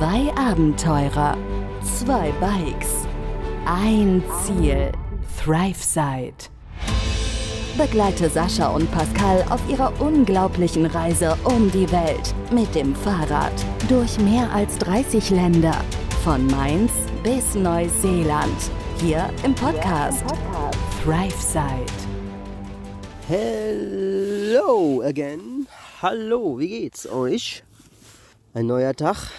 Zwei Abenteurer, zwei Bikes, ein Ziel, ThriveSide. Begleite Sascha und Pascal auf ihrer unglaublichen Reise um die Welt mit dem Fahrrad durch mehr als 30 Länder, von Mainz bis Neuseeland, hier im Podcast ThriveSide. Hello again. Hallo, wie geht's euch? Ein neuer Tag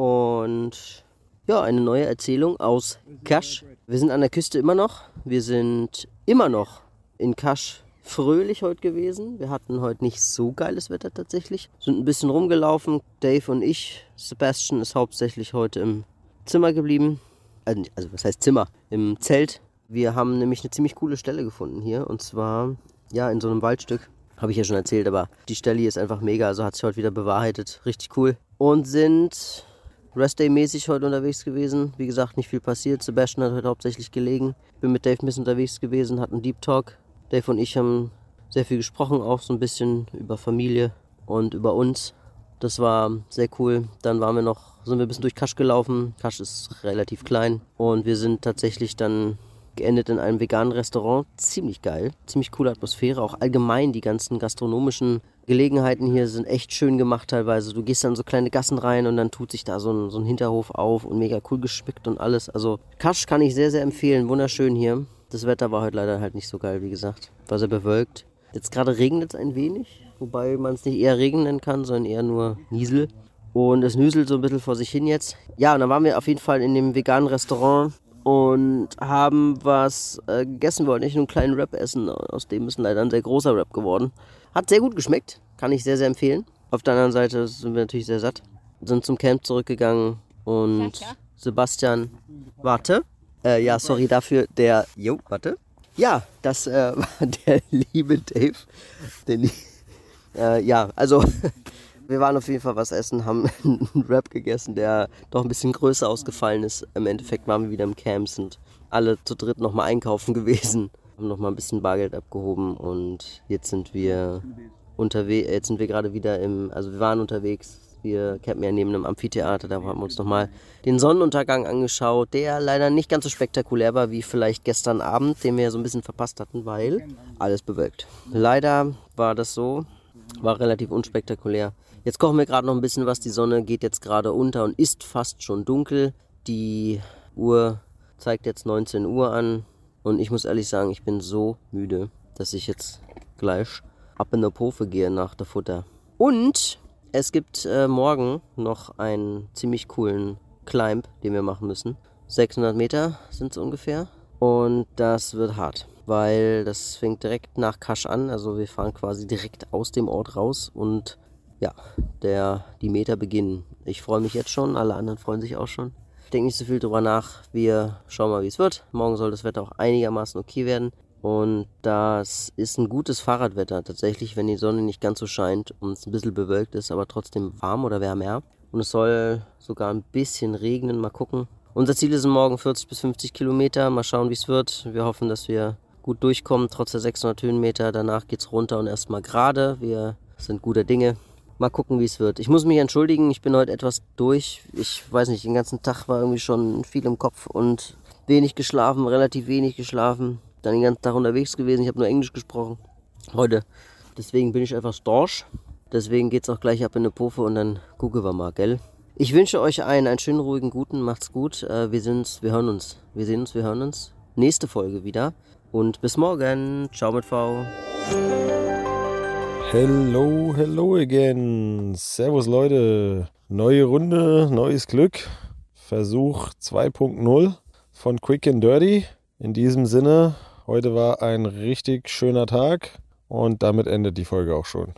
und ja, eine neue Erzählung aus Kasch. Wir sind an der Küste immer noch. Wir sind immer noch in Kasch fröhlich heute gewesen. Wir hatten heute nicht so geiles Wetter tatsächlich. Sind ein bisschen rumgelaufen. Dave und ich, Sebastian ist hauptsächlich heute im Zimmer geblieben. Also, also was heißt Zimmer? Im Zelt. Wir haben nämlich eine ziemlich coole Stelle gefunden hier. Und zwar, ja, in so einem Waldstück. Habe ich ja schon erzählt, aber die Stelle hier ist einfach mega. Also hat sich heute wieder bewahrheitet. Richtig cool. Und sind Restday-mäßig heute unterwegs gewesen. Wie gesagt, nicht viel passiert. Sebastian hat heute hauptsächlich gelegen. Bin mit Dave bisschen unterwegs gewesen, hatten Deep Talk. Dave und ich haben sehr viel gesprochen, auch so ein bisschen über Familie und über uns. Das war sehr cool. Dann waren wir noch, sind wir ein bisschen durch Kasch gelaufen. Kasch ist relativ klein. Und wir sind tatsächlich dann geendet in einem veganen Restaurant. Ziemlich geil, ziemlich coole Atmosphäre. Auch allgemein die ganzen gastronomischen Gelegenheiten hier sind echt schön gemacht teilweise. Du gehst dann so kleine Gassen rein und dann tut sich da so ein, so ein Hinterhof auf und mega cool geschmückt und alles. Also Kasch kann ich sehr, sehr empfehlen. Wunderschön hier. Das Wetter war heute leider halt nicht so geil, wie gesagt. War sehr bewölkt. Jetzt gerade regnet es ein wenig, wobei man es nicht eher Regen nennen kann, sondern eher nur Niesel. Und es nüselt so ein bisschen vor sich hin jetzt. Ja, und dann waren wir auf jeden Fall in dem veganen Restaurant und haben was äh, gegessen. Wir wollten nicht nur einen kleinen Wrap essen, aus dem ist leider ein sehr großer Wrap geworden. Hat sehr gut geschmeckt, kann ich sehr, sehr empfehlen. Auf der anderen Seite sind wir natürlich sehr satt. Sind zum Camp zurückgegangen und Sebastian, warte. Äh, ja, sorry dafür, der, jo, warte. Ja, das äh, war der liebe Dave. Den, äh, ja, also wir waren auf jeden Fall was essen, haben einen Wrap gegessen, der doch ein bisschen größer ausgefallen ist. Im Endeffekt waren wir wieder im Camp, sind alle zu dritt nochmal einkaufen gewesen, haben nochmal ein bisschen Bargeld abgehoben und jetzt sind wir unterwegs, jetzt sind wir gerade wieder im, also wir waren unterwegs, wir campen ja neben einem Amphitheater, da haben wir uns nochmal den Sonnenuntergang angeschaut, der leider nicht ganz so spektakulär war wie vielleicht gestern Abend, den wir ja so ein bisschen verpasst hatten, weil alles bewölkt. Leider war das so, war relativ unspektakulär. Jetzt kochen wir gerade noch ein bisschen was. Die Sonne geht jetzt gerade unter und ist fast schon dunkel. Die Uhr zeigt jetzt 19 Uhr an. Und ich muss ehrlich sagen, ich bin so müde, dass ich jetzt gleich ab in der Pofe gehe nach der Futter. Und es gibt äh, morgen noch einen ziemlich coolen Climb, den wir machen müssen. 600 Meter sind es ungefähr. Und das wird hart, weil das fängt direkt nach Kasch an. Also wir fahren quasi direkt aus dem Ort raus und ja, der, die Meter beginnen. Ich freue mich jetzt schon, alle anderen freuen sich auch schon. Ich denke nicht so viel drüber nach. Wir schauen mal, wie es wird. Morgen soll das Wetter auch einigermaßen okay werden. Und das ist ein gutes Fahrradwetter tatsächlich, wenn die Sonne nicht ganz so scheint und es ein bisschen bewölkt ist, aber trotzdem warm oder wärmer. Und es soll sogar ein bisschen regnen. Mal gucken. Unser Ziel ist morgen 40 bis 50 Kilometer. Mal schauen, wie es wird. Wir hoffen, dass wir gut durchkommen, trotz der 600 Höhenmeter. Danach geht es runter und erstmal gerade. Wir sind guter Dinge. Mal gucken, wie es wird. Ich muss mich entschuldigen, ich bin heute etwas durch. Ich weiß nicht, den ganzen Tag war irgendwie schon viel im Kopf und wenig geschlafen, relativ wenig geschlafen. Dann den ganzen Tag unterwegs gewesen, ich habe nur Englisch gesprochen. Heute. Deswegen bin ich etwas storch. Deswegen geht es auch gleich ab in eine Puffe und dann gucken wir mal, gell? Ich wünsche euch einen, einen schönen, ruhigen, guten, macht's gut. Äh, wir sehen uns, wir hören uns. Wir sehen uns, wir hören uns. Nächste Folge wieder. Und bis morgen. Ciao mit V. Hello, hello again. Servus Leute. Neue Runde, neues Glück. Versuch 2.0 von Quick and Dirty. In diesem Sinne, heute war ein richtig schöner Tag und damit endet die Folge auch schon.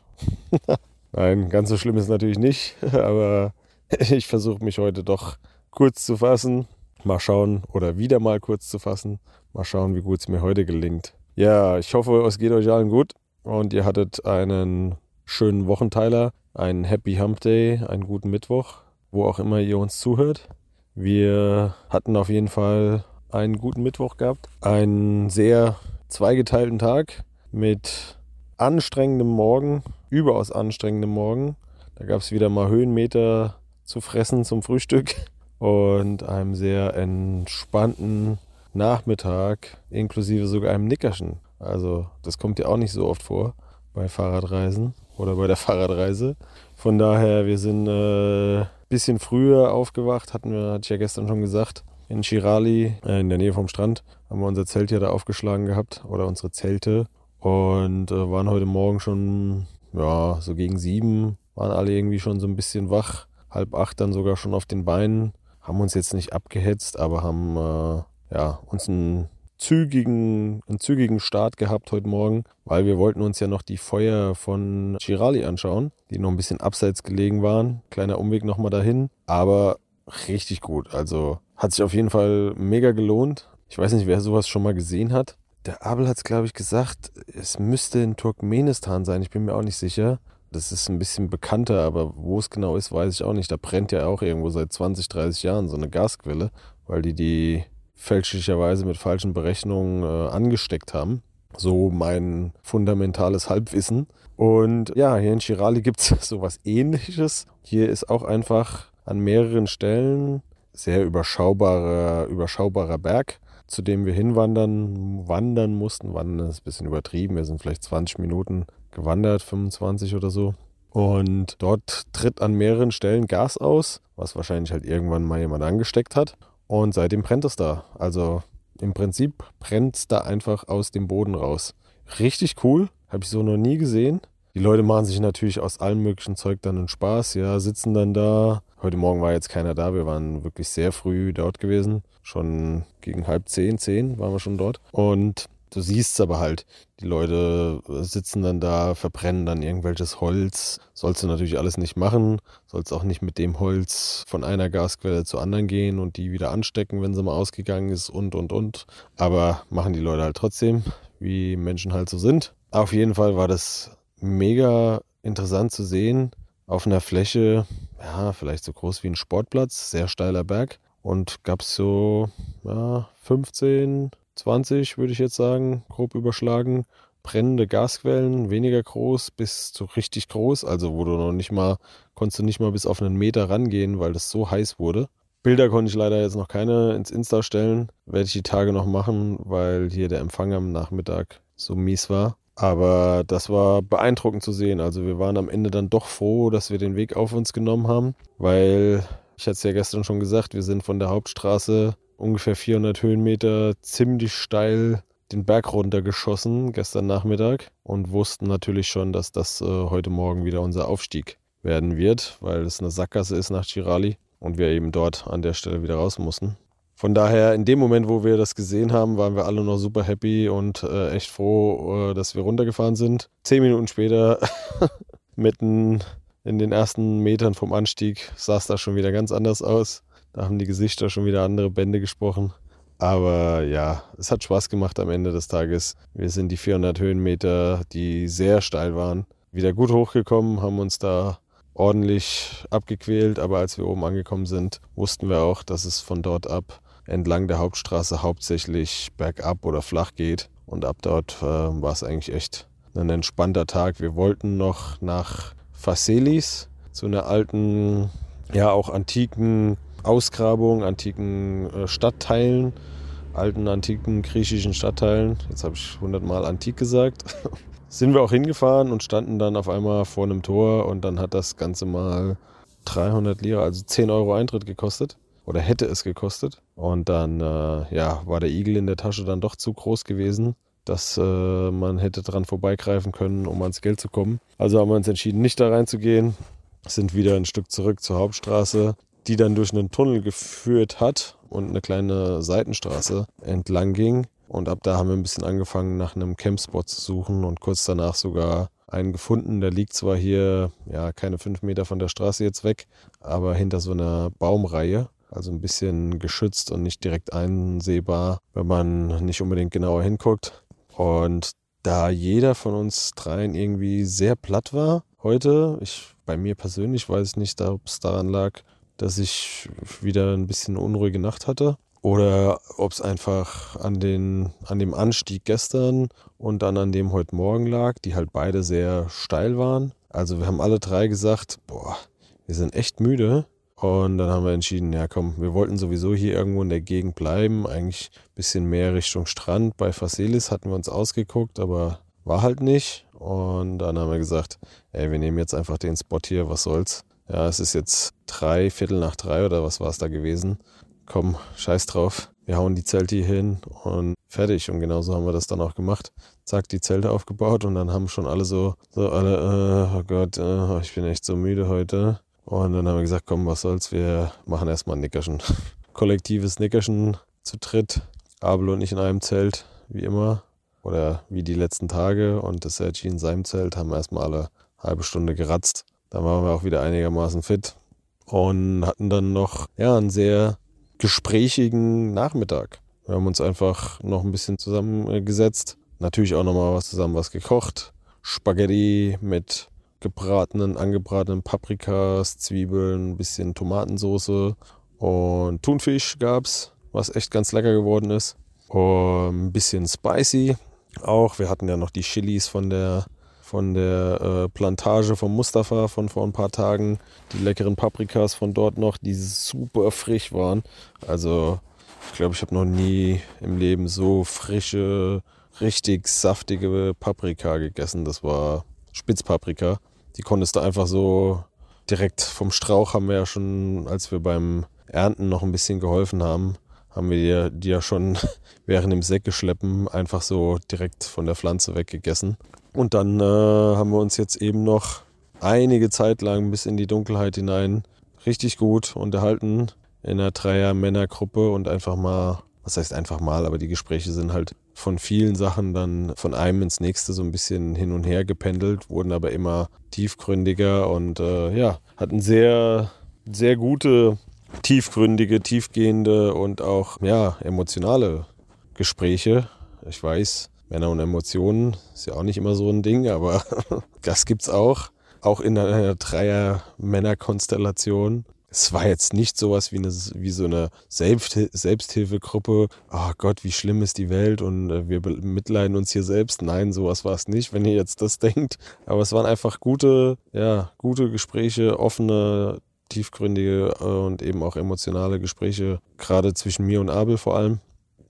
Nein, ganz so schlimm ist natürlich nicht, aber ich versuche mich heute doch kurz zu fassen. Mal schauen oder wieder mal kurz zu fassen. Mal schauen, wie gut es mir heute gelingt. Ja, ich hoffe, es geht euch allen gut und ihr hattet einen schönen Wochenteiler, einen Happy Hump Day, einen guten Mittwoch, wo auch immer ihr uns zuhört. Wir hatten auf jeden Fall einen guten Mittwoch gehabt, einen sehr zweigeteilten Tag mit anstrengendem Morgen, überaus anstrengendem Morgen. Da gab es wieder mal Höhenmeter zu fressen zum Frühstück und einem sehr entspannten Nachmittag, inklusive sogar einem Nickerchen. Also das kommt ja auch nicht so oft vor bei Fahrradreisen oder bei der Fahrradreise. Von daher, wir sind ein äh, bisschen früher aufgewacht, hatten wir, hatte ich ja gestern schon gesagt, in Chirali, äh, in der Nähe vom Strand, haben wir unser Zelt ja da aufgeschlagen gehabt oder unsere Zelte und äh, waren heute Morgen schon, ja, so gegen sieben, waren alle irgendwie schon so ein bisschen wach, halb acht dann sogar schon auf den Beinen, haben uns jetzt nicht abgehetzt, aber haben äh, ja, uns einen zügigen, einen zügigen Start gehabt heute Morgen, weil wir wollten uns ja noch die Feuer von Chirali anschauen, die noch ein bisschen abseits gelegen waren. Kleiner Umweg nochmal dahin, aber richtig gut. Also hat sich auf jeden Fall mega gelohnt. Ich weiß nicht, wer sowas schon mal gesehen hat. Der Abel hat es, glaube ich, gesagt, es müsste in Turkmenistan sein. Ich bin mir auch nicht sicher. Das ist ein bisschen bekannter, aber wo es genau ist, weiß ich auch nicht. Da brennt ja auch irgendwo seit 20, 30 Jahren so eine Gasquelle, weil die die fälschlicherweise mit falschen Berechnungen äh, angesteckt haben. So mein fundamentales Halbwissen. Und ja, hier in Chirali gibt es sowas ähnliches. Hier ist auch einfach an mehreren Stellen sehr überschaubarer, überschaubarer Berg, zu dem wir hinwandern, wandern mussten. Wandern ist ein bisschen übertrieben. Wir sind vielleicht 20 Minuten gewandert, 25 oder so. Und dort tritt an mehreren Stellen Gas aus, was wahrscheinlich halt irgendwann mal jemand angesteckt hat. Und seitdem brennt es da. Also im Prinzip brennt es da einfach aus dem Boden raus. Richtig cool, habe ich so noch nie gesehen. Die Leute machen sich natürlich aus allem möglichen Zeug dann einen Spaß, ja, sitzen dann da. Heute Morgen war jetzt keiner da, wir waren wirklich sehr früh dort gewesen. Schon gegen halb zehn, zehn waren wir schon dort. Und Du siehst es aber halt, die Leute sitzen dann da, verbrennen dann irgendwelches Holz. Sollst du natürlich alles nicht machen. Sollst auch nicht mit dem Holz von einer Gasquelle zur anderen gehen und die wieder anstecken, wenn sie mal ausgegangen ist und, und, und. Aber machen die Leute halt trotzdem, wie Menschen halt so sind. Auf jeden Fall war das mega interessant zu sehen. Auf einer Fläche, ja, vielleicht so groß wie ein Sportplatz, sehr steiler Berg. Und gab es so ja, 15, 20, würde ich jetzt sagen, grob überschlagen. Brennende Gasquellen, weniger groß bis zu richtig groß, also wo du noch nicht mal, konntest du nicht mal bis auf einen Meter rangehen, weil das so heiß wurde. Bilder konnte ich leider jetzt noch keine ins Insta stellen. Werde ich die Tage noch machen, weil hier der Empfang am Nachmittag so mies war. Aber das war beeindruckend zu sehen. Also wir waren am Ende dann doch froh, dass wir den Weg auf uns genommen haben, weil ich hatte es ja gestern schon gesagt, wir sind von der Hauptstraße ungefähr 400 Höhenmeter ziemlich steil den Berg runtergeschossen gestern Nachmittag und wussten natürlich schon, dass das äh, heute Morgen wieder unser Aufstieg werden wird, weil es eine Sackgasse ist nach Chirali und wir eben dort an der Stelle wieder raus mussten. Von daher, in dem Moment, wo wir das gesehen haben, waren wir alle noch super happy und äh, echt froh, äh, dass wir runtergefahren sind. Zehn Minuten später, mitten in den ersten Metern vom Anstieg, sah es da schon wieder ganz anders aus. Da haben die Gesichter schon wieder andere Bände gesprochen. Aber ja, es hat Spaß gemacht am Ende des Tages. Wir sind die 400 Höhenmeter, die sehr steil waren, wieder gut hochgekommen, haben uns da ordentlich abgequält. Aber als wir oben angekommen sind, wussten wir auch, dass es von dort ab entlang der Hauptstraße hauptsächlich bergab oder flach geht. Und ab dort äh, war es eigentlich echt ein entspannter Tag. Wir wollten noch nach Faselis, zu einer alten, ja auch antiken Ausgrabungen, antiken äh, Stadtteilen, alten antiken griechischen Stadtteilen. Jetzt habe ich hundertmal antik gesagt. Sind wir auch hingefahren und standen dann auf einmal vor einem Tor und dann hat das Ganze mal 300 Lira, also 10 Euro Eintritt gekostet oder hätte es gekostet. Und dann äh, ja, war der Igel in der Tasche dann doch zu groß gewesen, dass äh, man hätte dran vorbeigreifen können, um ans Geld zu kommen. Also haben wir uns entschieden, nicht da reinzugehen, sind wieder ein Stück zurück zur Hauptstraße, die dann durch einen Tunnel geführt hat und eine kleine Seitenstraße entlang ging. Und ab da haben wir ein bisschen angefangen, nach einem Campspot zu suchen und kurz danach sogar einen gefunden. Der liegt zwar hier, ja, keine fünf Meter von der Straße jetzt weg, aber hinter so einer Baumreihe. Also ein bisschen geschützt und nicht direkt einsehbar, wenn man nicht unbedingt genauer hinguckt. Und da jeder von uns dreien irgendwie sehr platt war heute, ich bei mir persönlich weiß ich nicht, ob es daran lag, dass ich wieder ein bisschen eine unruhige Nacht hatte. Oder ob es einfach an, den, an dem Anstieg gestern und dann an dem heute Morgen lag, die halt beide sehr steil waren. Also wir haben alle drei gesagt, boah, wir sind echt müde Und dann haben wir entschieden, ja komm, wir wollten sowieso hier irgendwo in der Gegend bleiben. Eigentlich ein bisschen mehr Richtung Strand. Bei Faselis hatten wir uns ausgeguckt, aber war halt nicht. Und dann haben wir gesagt, ey, wir nehmen jetzt einfach den Spot hier, was soll's. Ja, es ist jetzt drei, Viertel nach drei oder was war es da gewesen. Komm, scheiß drauf. Wir hauen die Zelte hier hin und fertig. Und genauso haben wir das dann auch gemacht. Zack, die Zelte aufgebaut und dann haben schon alle so, so alle, äh, oh Gott, äh, ich bin echt so müde heute. Und dann haben wir gesagt, komm, was soll's, wir machen erstmal ein Nickerchen. Kollektives Nickerchen zu dritt. Abel und ich in einem Zelt, wie immer. Oder wie die letzten Tage. Und das Sergi in seinem Zelt haben wir erstmal alle halbe Stunde geratzt. Dann waren wir auch wieder einigermaßen fit. Und hatten dann noch, ja, einen sehr gesprächigen Nachmittag. Wir haben uns einfach noch ein bisschen zusammengesetzt. Natürlich auch nochmal was zusammen was gekocht. Spaghetti mit gebratenen, angebratenen Paprikas, Zwiebeln, ein bisschen Tomatensauce und Thunfisch gab's, was echt ganz lecker geworden ist. Und ein bisschen spicy auch. Wir hatten ja noch die Chilis von der von der äh, Plantage von Mustafa von vor ein paar Tagen. Die leckeren Paprikas von dort noch, die super frisch waren. Also ich glaube, ich habe noch nie im Leben so frische, richtig saftige Paprika gegessen. Das war Spitzpaprika. Die konntest du einfach so direkt vom Strauch haben wir ja schon, als wir beim Ernten noch ein bisschen geholfen haben, haben wir die, die ja schon während dem Säckeschleppen einfach so direkt von der Pflanze weggegessen. Und dann äh, haben wir uns jetzt eben noch einige Zeit lang bis in die Dunkelheit hinein richtig gut unterhalten in einer Dreier-Männergruppe und einfach mal, was heißt einfach mal, aber die Gespräche sind halt von vielen Sachen dann von einem ins nächste so ein bisschen hin und her gependelt, wurden aber immer tiefgründiger und äh, ja, hatten sehr, sehr gute, tiefgründige, tiefgehende und auch ja, emotionale Gespräche. Ich weiß, Männer und Emotionen ist ja auch nicht immer so ein Ding, aber das gibt's auch. Auch in einer Dreier-Männer-Konstellation es war jetzt nicht sowas wie, eine, wie so eine Selbst, Selbsthilfegruppe. Oh Gott, wie schlimm ist die Welt und äh, wir mitleiden uns hier selbst. Nein, sowas war es nicht, wenn ihr jetzt das denkt. Aber es waren einfach gute, ja, gute Gespräche, offene, tiefgründige äh, und eben auch emotionale Gespräche, gerade zwischen mir und Abel vor allem.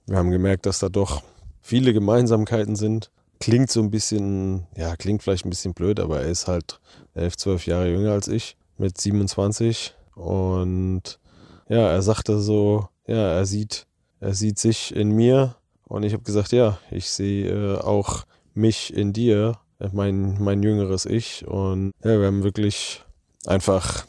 Wir haben gemerkt, dass da doch viele Gemeinsamkeiten sind. Klingt so ein bisschen, ja, klingt vielleicht ein bisschen blöd, aber er ist halt elf, zwölf Jahre jünger als ich mit 27 und ja, er sagte so, ja, er sieht, er sieht sich in mir. Und ich habe gesagt, ja, ich sehe äh, auch mich in dir, mein, mein jüngeres Ich. Und ja, wir haben wirklich einfach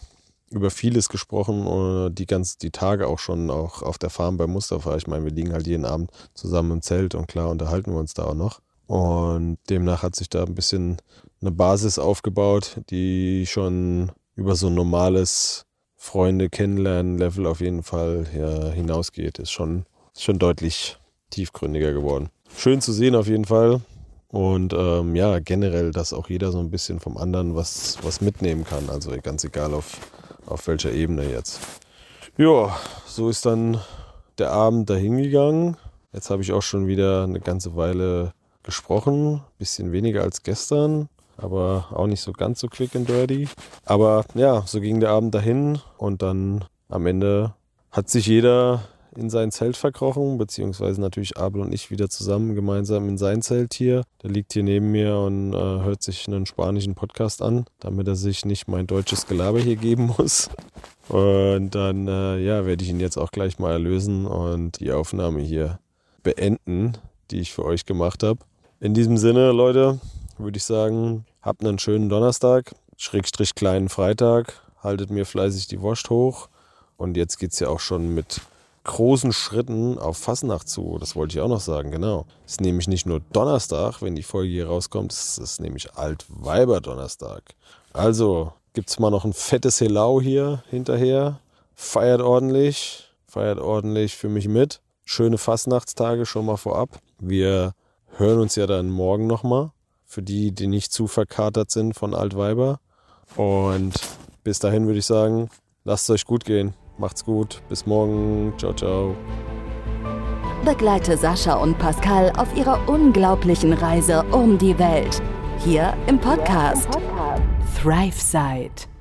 über vieles gesprochen und die ganz die Tage auch schon auch auf der Farm bei Mustafa. Ich meine, wir liegen halt jeden Abend zusammen im Zelt und klar unterhalten wir uns da auch noch. Und demnach hat sich da ein bisschen eine Basis aufgebaut, die schon über so ein normales Freunde kennenlernen Level auf jeden Fall hinausgeht, ist schon, schon deutlich tiefgründiger geworden. Schön zu sehen auf jeden Fall. Und ähm, ja, generell, dass auch jeder so ein bisschen vom anderen was, was mitnehmen kann. Also ganz egal auf, auf welcher Ebene jetzt. Ja, so ist dann der Abend dahingegangen. Jetzt habe ich auch schon wieder eine ganze Weile gesprochen. Bisschen weniger als gestern aber auch nicht so ganz so quick and dirty. Aber ja, so ging der Abend dahin und dann am Ende hat sich jeder in sein Zelt verkrochen, beziehungsweise natürlich Abel und ich wieder zusammen gemeinsam in sein Zelt hier. Der liegt hier neben mir und äh, hört sich einen spanischen Podcast an, damit er sich nicht mein deutsches Gelaber hier geben muss. Und dann äh, ja, werde ich ihn jetzt auch gleich mal erlösen und die Aufnahme hier beenden, die ich für euch gemacht habe. In diesem Sinne, Leute, würde ich sagen, habt einen schönen Donnerstag, Schrägstrich kleinen Freitag, haltet mir fleißig die Wurst hoch. Und jetzt geht es ja auch schon mit großen Schritten auf Fasnacht zu. Das wollte ich auch noch sagen, genau. Es ist nämlich nicht nur Donnerstag, wenn die Folge hier rauskommt, es ist nämlich Altweiber-Donnerstag. Also gibt es mal noch ein fettes Helau hier hinterher. Feiert ordentlich, feiert ordentlich für mich mit. Schöne Fastnachtstage schon mal vorab. Wir hören uns ja dann morgen nochmal für die, die nicht zu verkatert sind von Altweiber. Und bis dahin würde ich sagen, lasst es euch gut gehen. Macht's gut. Bis morgen. Ciao, ciao. Begleite Sascha und Pascal auf ihrer unglaublichen Reise um die Welt. Hier im Podcast, Thrive Side.